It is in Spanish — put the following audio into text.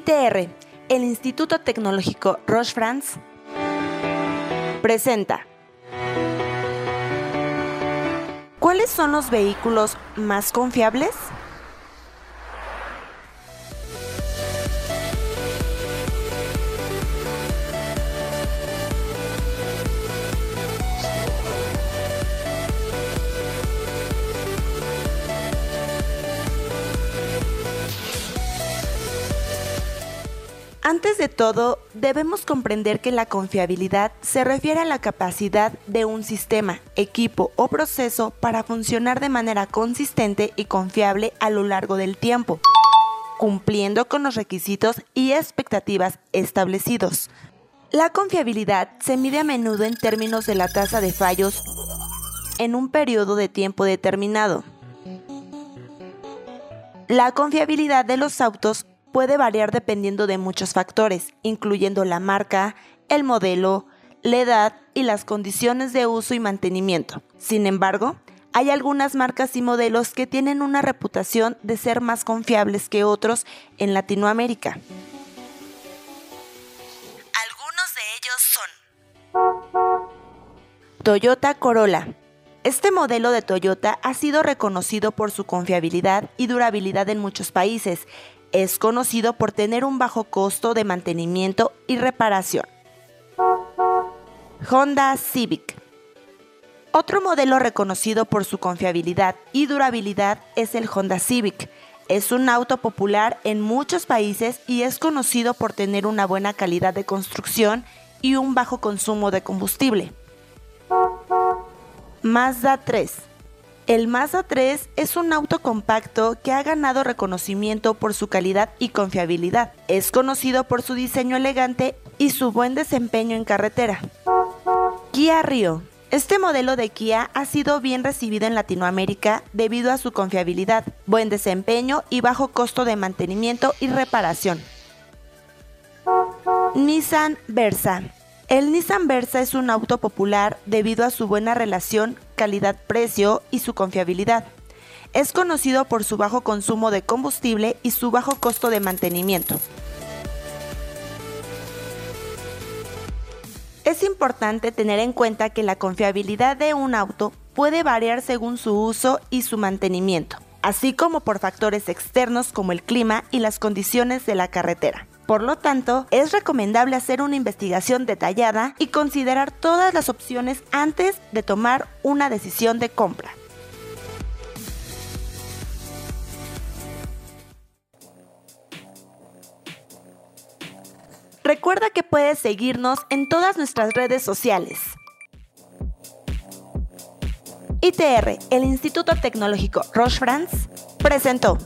ITR, el Instituto Tecnológico Roche-France, presenta. ¿Cuáles son los vehículos más confiables? Antes de todo, debemos comprender que la confiabilidad se refiere a la capacidad de un sistema, equipo o proceso para funcionar de manera consistente y confiable a lo largo del tiempo, cumpliendo con los requisitos y expectativas establecidos. La confiabilidad se mide a menudo en términos de la tasa de fallos en un periodo de tiempo determinado. La confiabilidad de los autos puede variar dependiendo de muchos factores, incluyendo la marca, el modelo, la edad y las condiciones de uso y mantenimiento. Sin embargo, hay algunas marcas y modelos que tienen una reputación de ser más confiables que otros en Latinoamérica. Algunos de ellos son Toyota Corolla. Este modelo de Toyota ha sido reconocido por su confiabilidad y durabilidad en muchos países es conocido por tener un bajo costo de mantenimiento y reparación. Honda Civic. Otro modelo reconocido por su confiabilidad y durabilidad es el Honda Civic. Es un auto popular en muchos países y es conocido por tener una buena calidad de construcción y un bajo consumo de combustible. Mazda 3. El Mazda 3 es un auto compacto que ha ganado reconocimiento por su calidad y confiabilidad. Es conocido por su diseño elegante y su buen desempeño en carretera. Kia Rio. Este modelo de Kia ha sido bien recibido en Latinoamérica debido a su confiabilidad, buen desempeño y bajo costo de mantenimiento y reparación. Nissan Versa. El Nissan Versa es un auto popular debido a su buena relación calidad-precio y su confiabilidad. Es conocido por su bajo consumo de combustible y su bajo costo de mantenimiento. Es importante tener en cuenta que la confiabilidad de un auto puede variar según su uso y su mantenimiento, así como por factores externos como el clima y las condiciones de la carretera. Por lo tanto, es recomendable hacer una investigación detallada y considerar todas las opciones antes de tomar una decisión de compra. Recuerda que puedes seguirnos en todas nuestras redes sociales. ITR, el Instituto Tecnológico Roche France, presentó.